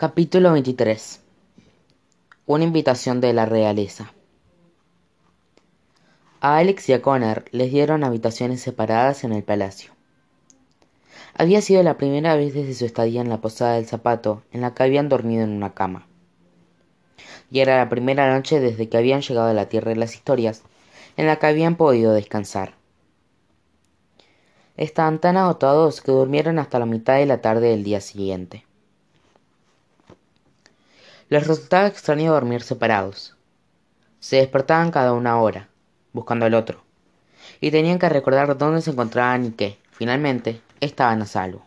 Capítulo 23 Una invitación de la realeza A Alex y a Connor les dieron habitaciones separadas en el palacio. Había sido la primera vez desde su estadía en la posada del zapato en la que habían dormido en una cama. Y era la primera noche desde que habían llegado a la tierra de las historias en la que habían podido descansar. Estaban tan agotados que durmieron hasta la mitad de la tarde del día siguiente. Les resultaba extraño dormir separados. Se despertaban cada una hora, buscando al otro, y tenían que recordar dónde se encontraban y que, finalmente, estaban a salvo.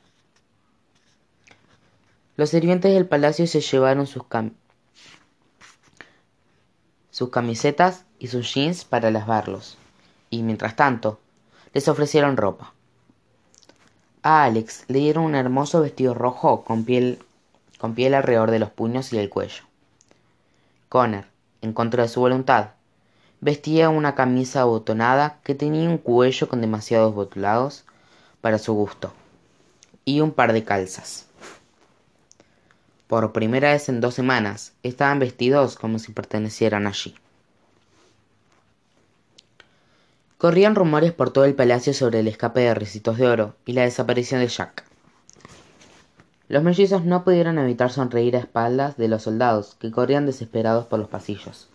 Los sirvientes del palacio se llevaron sus, sus camisetas y sus jeans para lavarlos, y mientras tanto, les ofrecieron ropa. A Alex le dieron un hermoso vestido rojo con piel, con piel alrededor de los puños y el cuello. Connor, en contra de su voluntad, vestía una camisa abotonada que tenía un cuello con demasiados botulados para su gusto y un par de calzas. Por primera vez en dos semanas estaban vestidos como si pertenecieran allí. Corrían rumores por todo el palacio sobre el escape de Recitos de Oro y la desaparición de Jack. Los mellizos no pudieron evitar sonreír a espaldas de los soldados que corrían desesperados por los pasillos.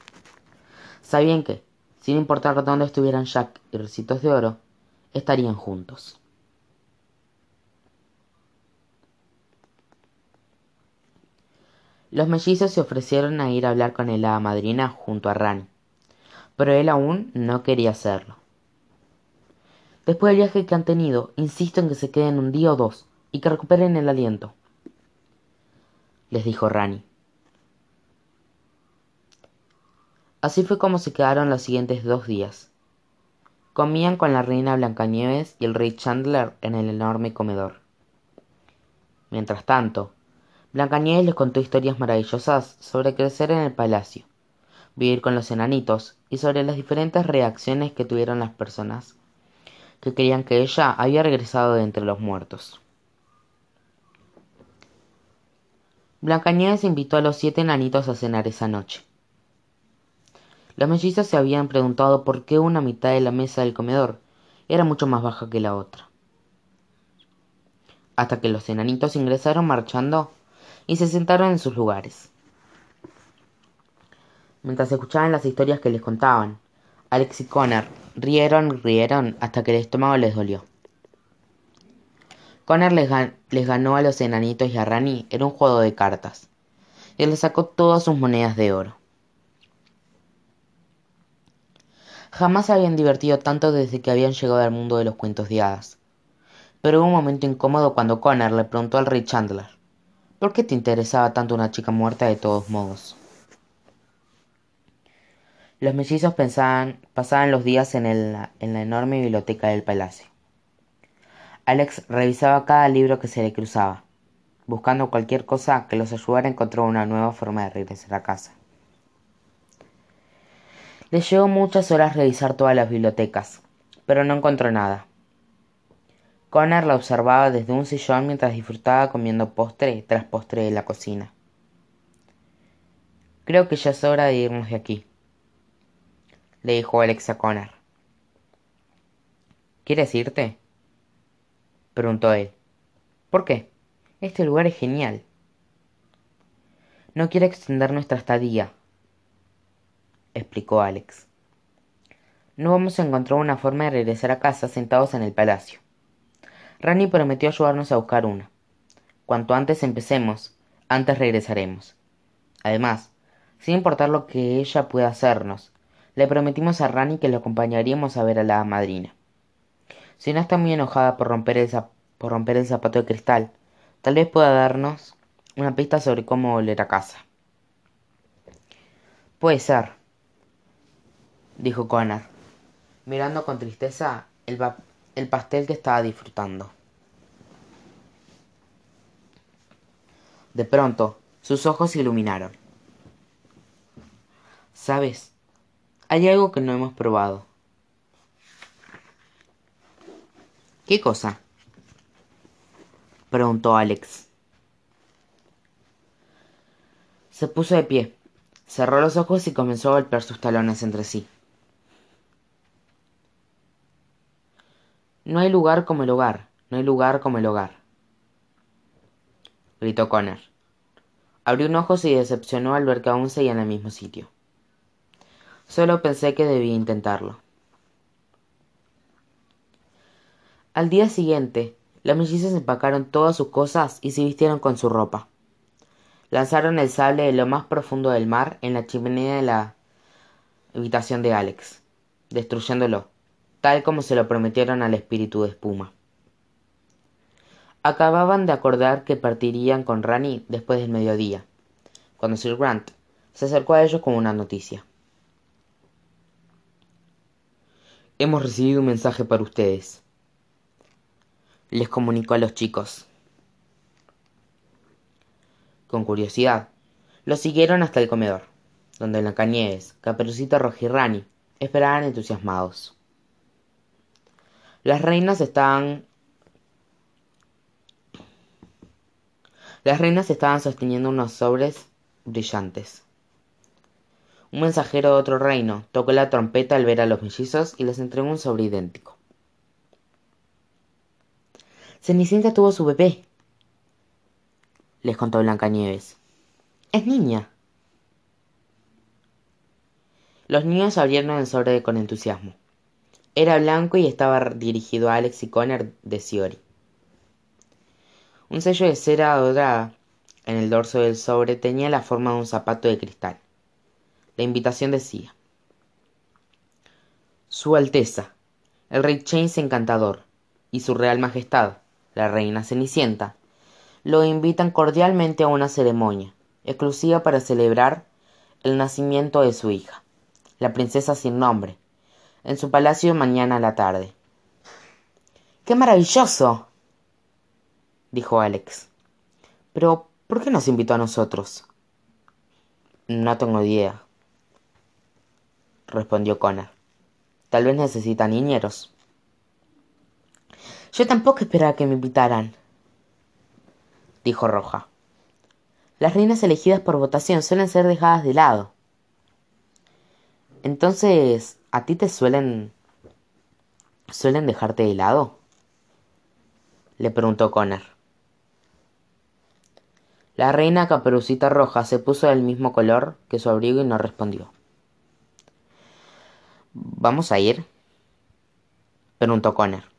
Sabían que, sin importar dónde estuvieran Jack y Recitos de Oro, estarían juntos. Los mellizos se ofrecieron a ir a hablar con el hada madrina junto a Rani, pero él aún no quería hacerlo. Después del viaje que han tenido, insisto en que se queden un día o dos y que recuperen el aliento. Les dijo Rani. Así fue como se quedaron los siguientes dos días. Comían con la reina Blancanieves y el rey Chandler en el enorme comedor. Mientras tanto, Blancanieves les contó historias maravillosas sobre crecer en el palacio, vivir con los enanitos y sobre las diferentes reacciones que tuvieron las personas que creían que ella había regresado de entre los muertos. Blancanieves invitó a los siete enanitos a cenar esa noche. Los mellizos se habían preguntado por qué una mitad de la mesa del comedor era mucho más baja que la otra. Hasta que los enanitos ingresaron marchando y se sentaron en sus lugares. Mientras escuchaban las historias que les contaban, Alex y Connor rieron, rieron hasta que el estómago les dolió. Connor les, ganó a los enanitos y a Rani en un juego de cartas, y les sacó todas sus monedas de oro. Jamás se habían divertido tanto desde que habían llegado al mundo de los cuentos de hadas. Pero hubo un momento incómodo cuando Connor le preguntó al rey Chandler, ¿por qué te interesaba tanto una chica muerta de todos modos? Los mellizos pasaban los días en, la enorme biblioteca del palacio. Alex revisaba cada libro que se le cruzaba, buscando cualquier cosa que los ayudara a encontrar una nueva forma de regresar a casa. Le llevó muchas horas revisar todas las bibliotecas, pero no encontró nada. Connor la observaba desde un sillón mientras disfrutaba comiendo postre tras postre de la cocina. Creo que ya es hora de irnos de aquí, le dijo Alex a Connor. ¿Quieres irte? Preguntó él. ¿Por qué? Este lugar es genial. No quiero extender nuestra estadía, explicó Alex. No vamos a encontrar una forma de regresar a casa sentados en el palacio. Rani prometió ayudarnos a buscar una. Cuanto antes empecemos, antes regresaremos. Además, sin importar lo que ella pueda hacernos, le prometimos a Rani que lo acompañaríamos a ver a la madrina. Si no está muy enojada por romper, el por romper el zapato de cristal, tal vez pueda darnos una pista sobre cómo volver a casa. Puede ser, dijo Connor, mirando con tristeza el, el pastel que estaba disfrutando. De pronto, sus ojos se iluminaron. ¿Sabes? Hay algo que no hemos probado. ¿Qué cosa? preguntó Alex. Se puso de pie, cerró los ojos y comenzó a golpear sus talones entre sí. No hay lugar como el hogar, no hay lugar como el hogar. Gritó Connor. Abrió un ojo y decepcionó al ver que aún seguía en el mismo sitio. Solo pensé que debía intentarlo. Al día siguiente, las mellizas empacaron todas sus cosas y se vistieron con su ropa. Lanzaron el sable de lo más profundo del mar en la chimenea de la habitación de Alex, destruyéndolo, tal como se lo prometieron al espíritu de espuma. Acababan de acordar que partirían con Rani después del mediodía, cuando Sir Grant se acercó a ellos con una noticia. Hemos recibido un mensaje para ustedes, les comunicó a los chicos. Con curiosidad, los siguieron hasta el comedor, donde Blancanieves, Caperucita Roja y esperaban entusiasmados. Las reinas estaban Las reinas estaban sosteniendo unos sobres brillantes. Un mensajero de otro reino tocó la trompeta al ver a los mellizos y les entregó un sobre idéntico. Cenicienta tuvo su bebé, les contó Blancanieves. Es niña. Los niños abrieron el sobre con entusiasmo. Era blanco y estaba dirigido a Alex y Connor de Siori. Un sello de cera dorada en el dorso del sobre tenía la forma de un zapato de cristal. La invitación decía: Su Alteza, el Rey James Encantador, y su Real Majestad, la Reina Cenicienta, lo invitan cordialmente a una ceremonia exclusiva para celebrar el nacimiento de su hija, la princesa sin nombre, en su palacio mañana a la tarde. ¡Qué maravilloso! dijo Alex. Pero, ¿por qué nos invitó a nosotros? No tengo idea, respondió Connor. Tal vez necesita niñeros. Yo tampoco esperaba que me invitaran, dijo Roja. Las reinas elegidas por votación suelen ser dejadas de lado. Entonces, ¿a ti te suelen... suelen dejarte de lado? Le preguntó Connor. La reina Caperucita Roja se puso del mismo color que su abrigo y no respondió. ¿Vamos a ir? preguntó Connor.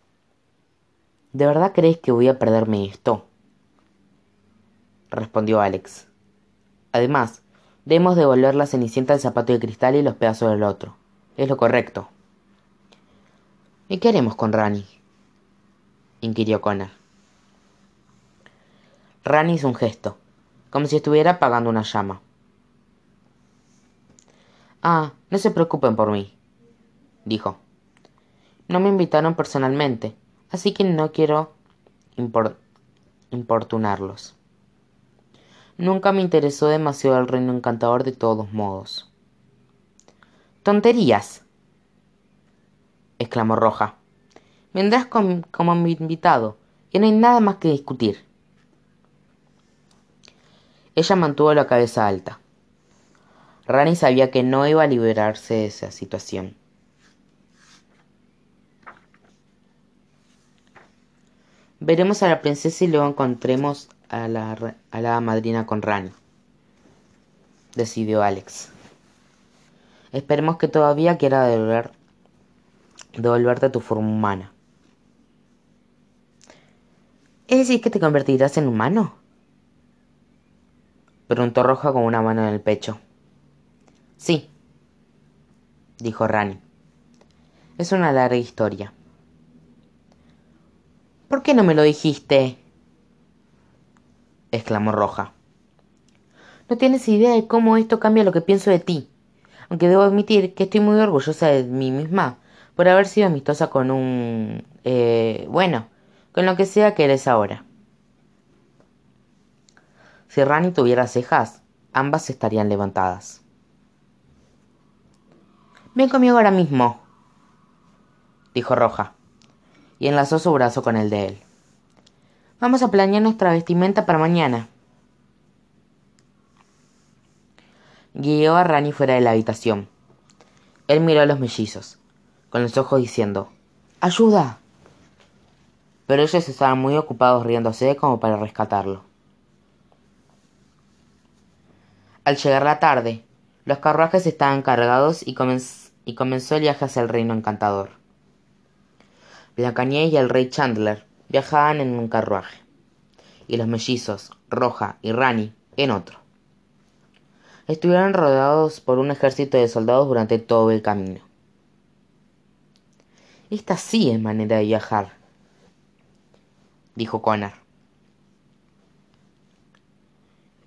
¿De verdad crees que voy a perderme esto? respondió Alex. Además, debemos devolver la cenicienta del zapato de cristal y los pedazos del otro. Es lo correcto. ¿Y qué haremos con Rani? inquirió Connor. Rani hizo un gesto como si estuviera apagando una llama. Ah, no se preocupen por mí, dijo. No me invitaron personalmente, así que no quiero importunarlos. Nunca me interesó demasiado el reino encantador de todos modos. ¡Tonterías! exclamó Roja. Vendrás como mi invitado, y no hay nada más que discutir. Ella mantuvo la cabeza alta. Rani sabía que no iba a liberarse de esa situación. Veremos a la princesa y luego encontremos a la, a la madrina con Rani, decidió Alex. Esperemos que todavía quiera devolver, devolverte tu forma humana. ¿Es decir que te convertirás en humano? preguntó Roja con una mano en el pecho. Sí, dijo Rani. Es una larga historia. ¿Por qué no me lo dijiste? exclamó Roja. No tienes idea de cómo esto cambia lo que pienso de ti, aunque debo admitir que estoy muy orgullosa de mí misma por haber sido amistosa con un... Eh, bueno, con lo que sea que eres ahora. Si Rani tuviera cejas, ambas estarían levantadas. Ven conmigo ahora mismo, dijo Roja, y enlazó su brazo con el de él. Vamos a planear nuestra vestimenta para mañana. guió a Rani fuera de la habitación. Él miró a los mellizos, con los ojos diciendo, ¡Ayuda! Pero ellos estaban muy ocupados riéndose como para rescatarlo. Al llegar la tarde, los carruajes estaban cargados y, y comenzó el viaje hacia el reino encantador. Blancanieves y el rey Chandler viajaban en un carruaje, y los mellizos, Roja y Rani, en otro. Estuvieron rodeados por un ejército de soldados durante todo el camino. Esta sí es manera de viajar, dijo Connor.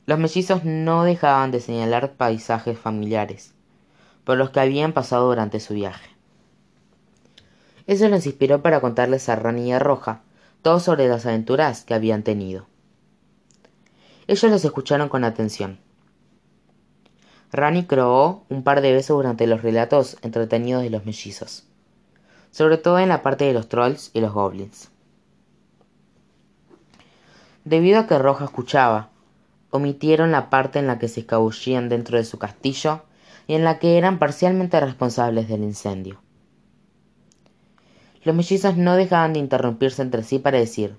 Los mellizos no dejaban de señalar paisajes familiares, por los que habían pasado durante su viaje. Eso los inspiró para contarles a Rani y a Roja todo sobre las aventuras que habían tenido. Ellos los escucharon con atención. Rani croó un par de veces durante los relatos entretenidos de los mellizos sobre todo en la parte de los trolls y los goblins. Debido a que Roja escuchaba, omitieron la parte en la que se escabullían dentro de su castillo y en la que eran parcialmente responsables del incendio. Los mellizos no dejaban de interrumpirse entre sí para decir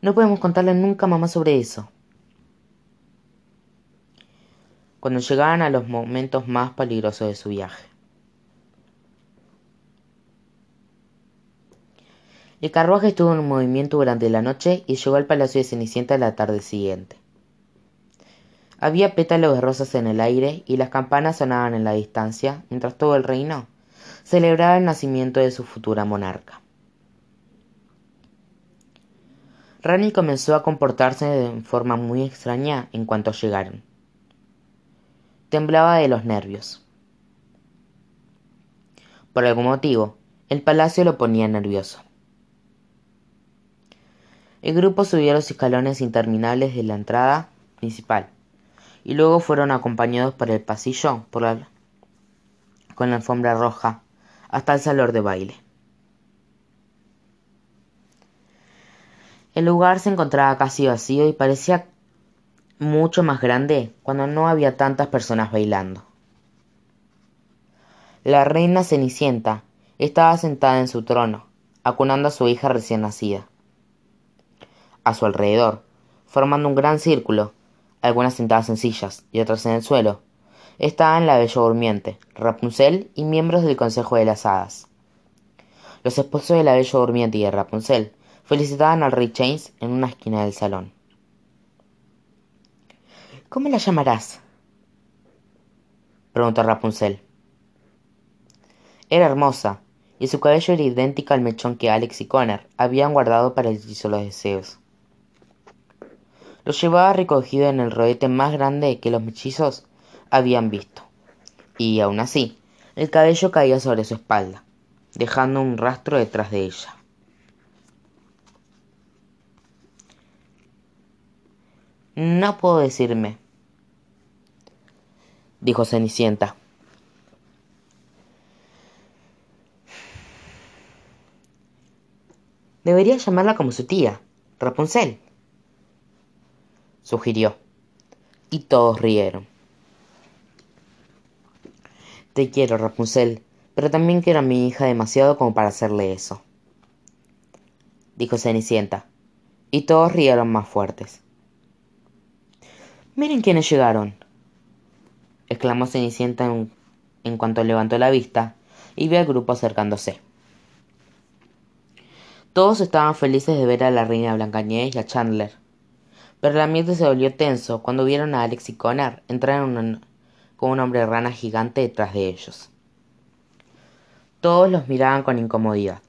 No podemos contarle nunca más sobre eso. Cuando llegaban a los momentos más peligrosos de su viaje. El carruaje estuvo en movimiento durante la noche y llegó al palacio de Cenicienta la tarde siguiente. Había pétalos de rosas en el aire y las campanas sonaban en la distancia, mientras todo el reino celebraba el nacimiento de su futura monarca. Rani comenzó a comportarse de forma muy extraña en cuanto llegaron. Temblaba de los nervios. Por algún motivo, el palacio lo ponía nervioso. El grupo subió los escalones interminables de la entrada principal y luego fueron acompañados por el pasillo con la alfombra roja hasta el salón de baile. El lugar se encontraba casi vacío y parecía mucho más grande cuando no había tantas personas bailando. La reina Cenicienta estaba sentada en su trono, acunando a su hija recién nacida a su alrededor, formando un gran círculo, algunas sentadas en sillas y otras en el suelo. Estaban la bella durmiente, Rapunzel y miembros del Consejo de las Hadas. Los esposos de la bella durmiente y de Rapunzel felicitaban al rey James en una esquina del salón. ¿Cómo la llamarás? preguntó Rapunzel. Era hermosa, y su cabello era idéntico al mechón que Alex y Connor habían guardado para el hechizo de los deseos. Lo llevaba recogido en el roete más grande que los mechizos habían visto. Y aún así, el cabello caía sobre su espalda, dejando un rastro detrás de ella. No puedo decirme, dijo Cenicienta. Debería llamarla como su tía, Rapunzel sugirió. Y todos rieron. Te quiero, Rapunzel, pero también quiero a mi hija demasiado como para hacerle eso. Dijo Cenicienta, y todos rieron más fuertes. Miren quiénes llegaron, exclamó Cenicienta en, en cuanto levantó la vista y vio al grupo acercándose. Todos estaban felices de ver a la reina Blancanieves y a Chandler, pero el ambiente se volvió tenso cuando vieron a Alex y Connor entrar con un hombre rana gigante detrás de ellos. Todos los miraban con incomodidad,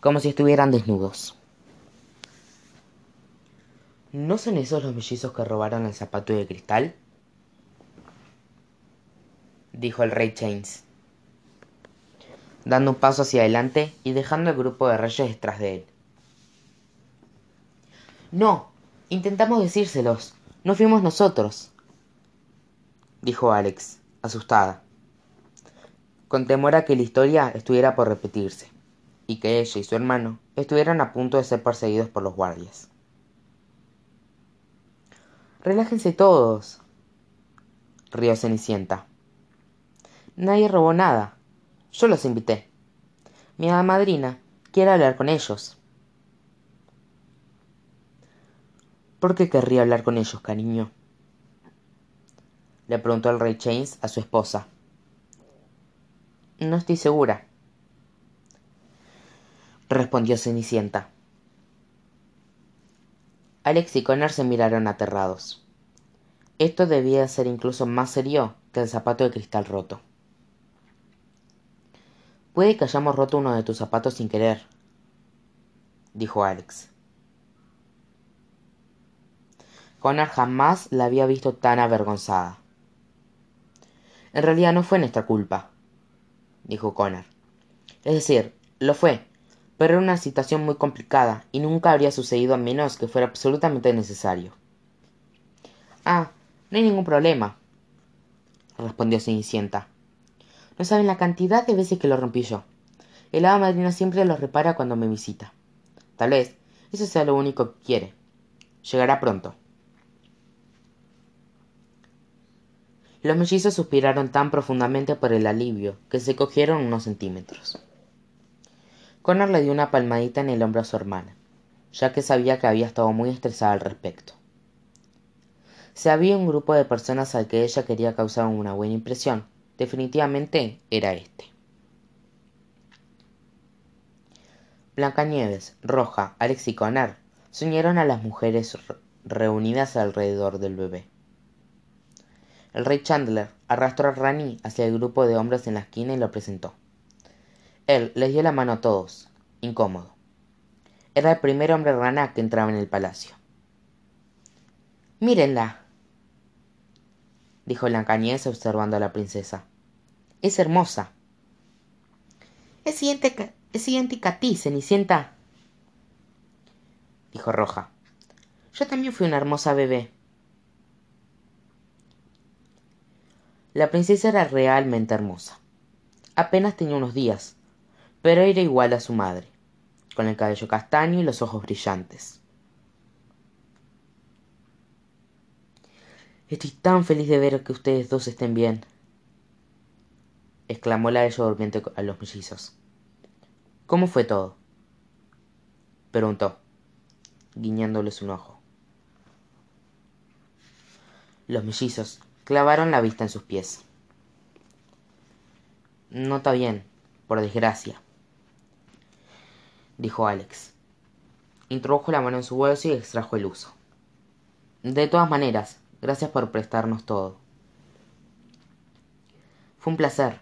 como si estuvieran desnudos. ¿No son esos los mellizos que robaron el zapato de cristal? dijo el rey James, dando un paso hacia adelante y dejando el grupo de reyes detrás de él. No, Intentamos decírselos. No fuimos nosotros. Dijo Alex, asustada, con temor a que la historia estuviera por repetirse, y que ella y su hermano estuvieran a punto de ser perseguidos por los guardias. Relájense todos, rió Cenicienta. Nadie robó nada. Yo los invité. Mi madrina quiere hablar con ellos. ¿Por qué querría hablar con ellos, cariño? Le preguntó el rey James a su esposa. No estoy segura, respondió Cenicienta. Alex y Connor se miraron aterrados. Esto debía ser incluso más serio que el zapato de cristal roto. Puede que hayamos roto uno de tus zapatos sin querer, dijo Alex. Connor jamás la había visto tan avergonzada. En realidad no fue nuestra culpa, dijo Connor. Es decir, lo fue, pero era una situación muy complicada y nunca habría sucedido a menos que fuera absolutamente necesario. Ah, no hay ningún problema, respondió Cenicienta. No saben la cantidad de veces que lo rompí yo. El hada madrina siempre lo repara cuando me visita. Tal vez eso sea lo único que quiere. Llegará pronto. Los mellizos suspiraron tan profundamente por el alivio que se cogieron unos centímetros. Connor le dio una palmadita en el hombro a su hermana, ya que sabía que había estado muy estresada al respecto. Si había un grupo de personas al que ella quería causar una buena impresión, definitivamente era este. Blancanieves, Roja, Alex y Connor se unieron a las mujeres reunidas alrededor del bebé. El rey Chandler arrastró a Rani hacia el grupo de hombres en la esquina y lo presentó. Él les dio la mano a todos, incómodo. Era el primer hombre rana que entraba en el palacio. Mírenla, dijo Blancanieves observando a la princesa. Es hermosa. Es idéntica, es idéntica a ti, Cenicienta, dijo Roja. Yo también fui una hermosa bebé. La princesa era realmente hermosa. Apenas tenía unos días, pero era igual a su madre, con el cabello castaño y los ojos brillantes. Estoy tan feliz de ver que ustedes dos estén bien, exclamó la bella durmiente a los mellizos. ¿Cómo fue todo? preguntó, guiñándoles un ojo. Los mellizos clavaron la vista en sus pies. No está bien, por desgracia, dijo Alex. Introdujo la mano en su bolso y extrajo el uso. De todas maneras, gracias por prestarnos todo. Fue un placer,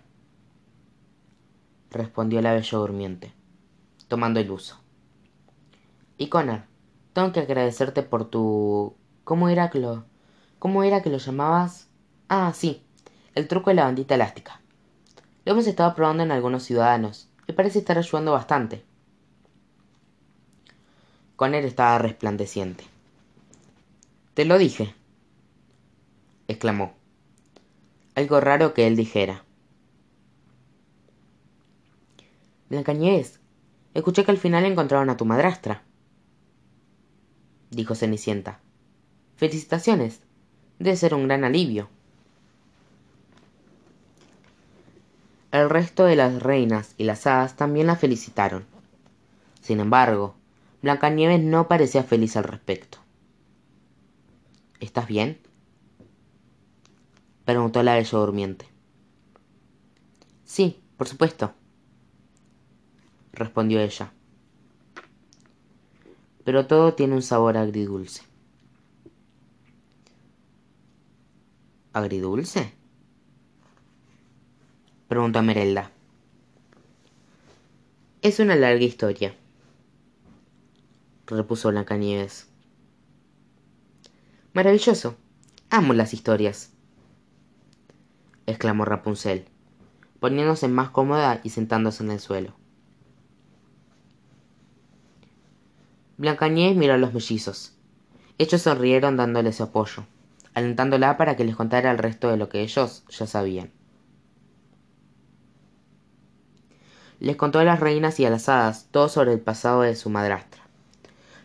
respondió la bella durmiente, tomando el uso. Y Connor, tengo que agradecerte por tu. ¿Cómo era que lo. ¿Cómo era que lo llamabas? Ah, sí, el truco de la bandita elástica. Lo hemos estado probando en algunos ciudadanos y parece estar ayudando bastante. Conner estaba resplandeciente. Te lo dije, exclamó. Algo raro que él dijera. Blancanieves, escuché que al final encontraron a tu madrastra, dijo Cenicienta. Felicitaciones. Debe ser un gran alivio. El resto de las reinas y las hadas también la felicitaron. Sin embargo, Blancanieves no parecía feliz al respecto. ¿Estás bien? preguntó la bella durmiente. Sí, por supuesto, respondió ella. Pero todo tiene un sabor agridulce. ¿Agridulce? Preguntó Merelda. Es una larga historia, repuso Blancanieves. Maravilloso. Amo las historias. exclamó Rapunzel, poniéndose más cómoda y sentándose en el suelo. Blancanieves miró a los mellizos. Ellos sonrieron dándole su apoyo, alentándola para que les contara el resto de lo que ellos ya sabían. Les contó a las reinas y a las hadas todo sobre el pasado de su madrastra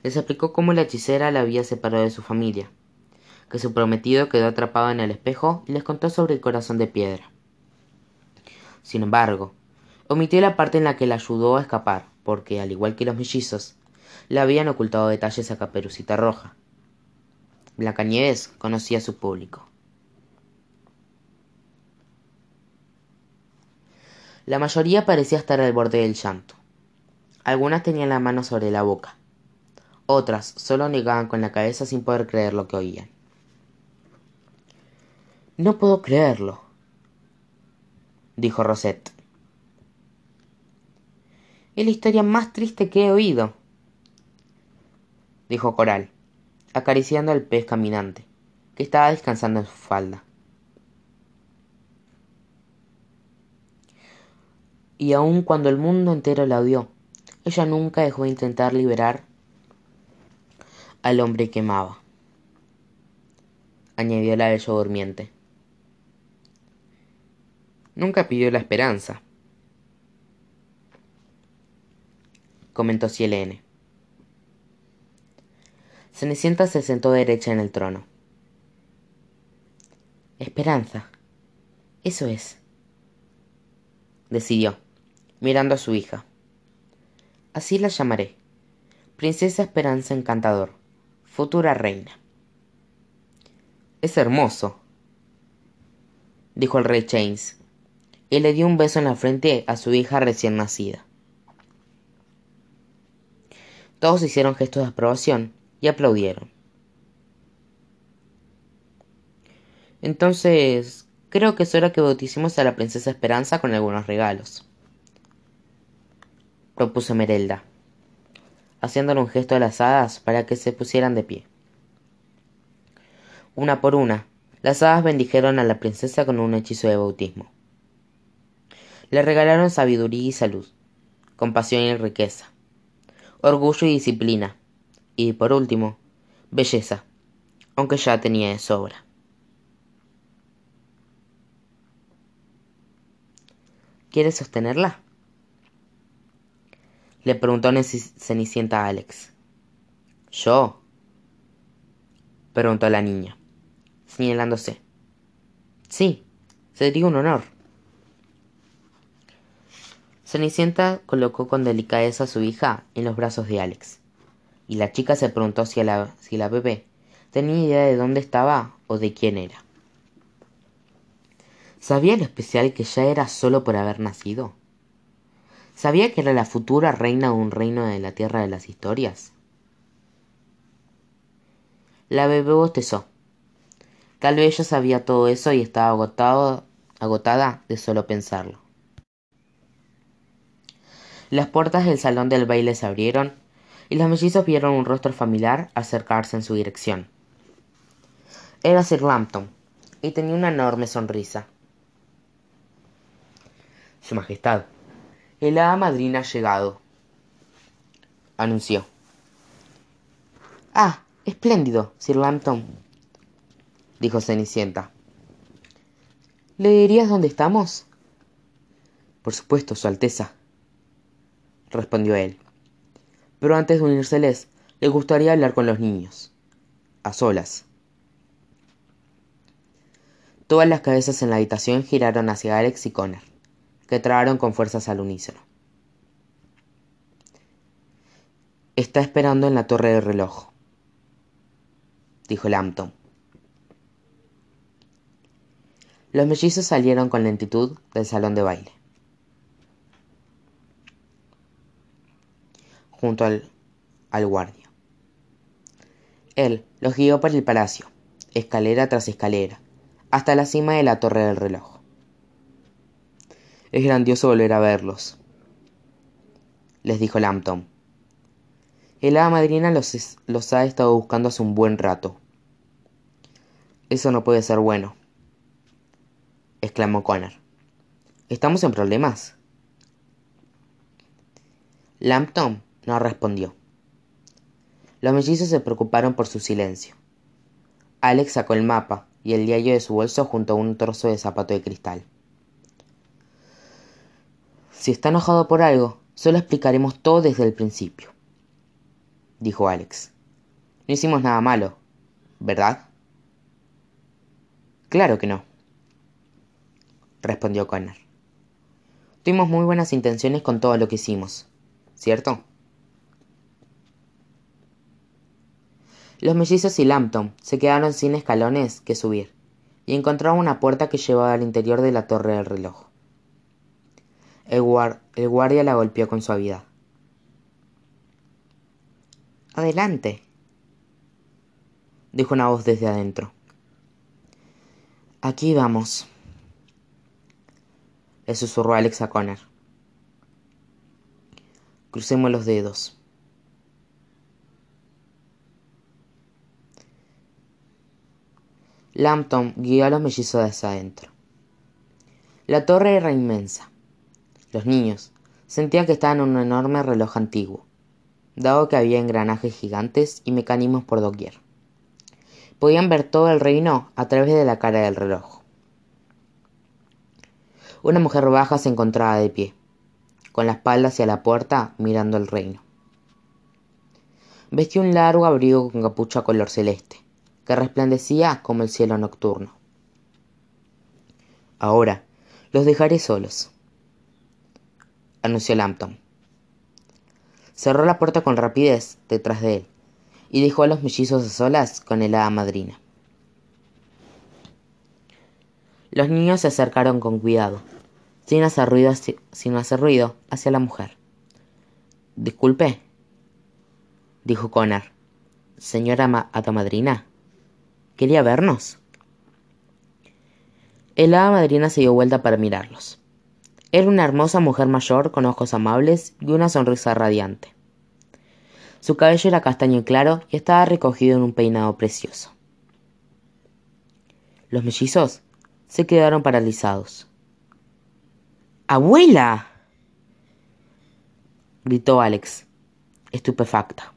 les explicó cómo la hechicera la había separado de su familia, que su prometido quedó atrapado en el espejo y les contó sobre el corazón de piedra. Sin embargo, omitió la parte en la que le ayudó a escapar, porque, al igual que los mellizos, le habían ocultado detalles a Caperucita Roja. Blancanieves conocía a su público. La mayoría parecía estar al borde del llanto. Algunas tenían la mano sobre la boca. Otras solo negaban con la cabeza sin poder creer lo que oían. No puedo creerlo, dijo Rosette. Es la historia más triste que he oído, dijo Coral, acariciando al pez caminante, que estaba descansando en su falda. Y aun cuando el mundo entero la odió, ella nunca dejó de intentar liberar al hombre que amaba, añadió la bella durmiente. Nunca pidió la esperanza, comentó Cielene. Cenicienta se sentó derecha en el trono. Esperanza. Eso es. Decidió, mirando a su hija. Así la llamaré. Princesa Esperanza Encantador, futura reina. Es hermoso, dijo el rey James, y le dio un beso en la frente a su hija recién nacida. Todos hicieron gestos de aprobación y aplaudieron. Entonces, creo que es hora que bauticemos a la princesa Esperanza con algunos regalos. Propuso Merelda, haciéndole un gesto a las hadas para que se pusieran de pie. Una por una, las hadas bendijeron a la princesa con un hechizo de bautismo. Le regalaron sabiduría y salud, compasión y riqueza, orgullo y disciplina, y por último, belleza, aunque ya tenía de sobra. ¿Quieres sostenerla? Le preguntó Cenicienta a Alex. ¿Yo? Preguntó la niña, señalándose. Sí, sería un honor. Cenicienta colocó con delicadeza a su hija en los brazos de Alex, y la chica se preguntó si la, si la bebé tenía idea de dónde estaba o de quién era. ¿Sabía lo especial que ya era solo por haber nacido? ¿Sabía que era la futura reina de un reino de la tierra de las historias? La bebé bostezó. Tal vez ella sabía todo eso y estaba agotado, agotada de solo pensarlo. Las puertas del salón del baile se abrieron y los mellizos vieron un rostro familiar acercarse en su dirección. Era Sir Lampton y tenía una enorme sonrisa. Su Majestad, el madrina ha llegado, anunció. Ah, espléndido, Sir Lampton, dijo Cenicienta. ¿Le dirías dónde estamos? Por supuesto, Su Alteza, respondió él. Pero antes de unírseles, le gustaría hablar con los niños. A solas. Todas las cabezas en la habitación giraron hacia Alex y Connor, que trabaron con fuerzas al unísono. Está esperando en la torre del reloj, dijo Lampton. Los mellizos salieron con lentitud del salón de baile. junto al, al guardia. Él los guió por el palacio, escalera tras escalera, hasta la cima de la torre del reloj. Es grandioso volver a verlos, les dijo Lampton. El hada madrina los, los ha estado buscando hace un buen rato. Eso no puede ser bueno, exclamó Connor. ¿Estamos en problemas? Lampton no respondió. Los mellizos se preocuparon por su silencio. Alex sacó el mapa y el diario de su bolso junto a un trozo de zapato de cristal. Si está enojado por algo, solo explicaremos todo desde el principio, dijo Alex. No hicimos nada malo, ¿verdad? Claro que no, respondió Connor. Tuvimos muy buenas intenciones con todo lo que hicimos, ¿cierto? Los mellizos y Lampton se quedaron sin escalones que subir y encontraron una puerta que llevaba al interior de la torre del reloj. El, guardia la golpeó con suavidad. Adelante, dijo una voz desde adentro. Aquí vamos, le susurró Alex a Connor. Crucemos los dedos. Lampton guió a los mellizos hacia adentro. La torre era inmensa. Los niños sentían que estaban en un enorme reloj antiguo, dado que había engranajes gigantes y mecanismos por doquier. Podían ver todo el reino a través de la cara del reloj. Una mujer baja se encontraba de pie, con la espalda hacia la puerta, mirando el reino. Vestía un largo abrigo con capucha color celeste, que resplandecía como el cielo nocturno. Ahora, los dejaré solos, anunció Lampton. Cerró la puerta con rapidez detrás de él y dejó a los mellizos a solas con el hada madrina. Los niños se acercaron con cuidado, sin hacer ruido sin hacer ruido hacia la mujer. Disculpe, dijo Connor. Señora ma madrina, ¿quería vernos? El hada madrina se dio vuelta para mirarlos. Era una hermosa mujer mayor con ojos amables y una sonrisa radiante. Su cabello era castaño y claro y estaba recogido en un peinado precioso. Los mellizos se quedaron paralizados. ¡Abuela! gritó Alex, estupefacta.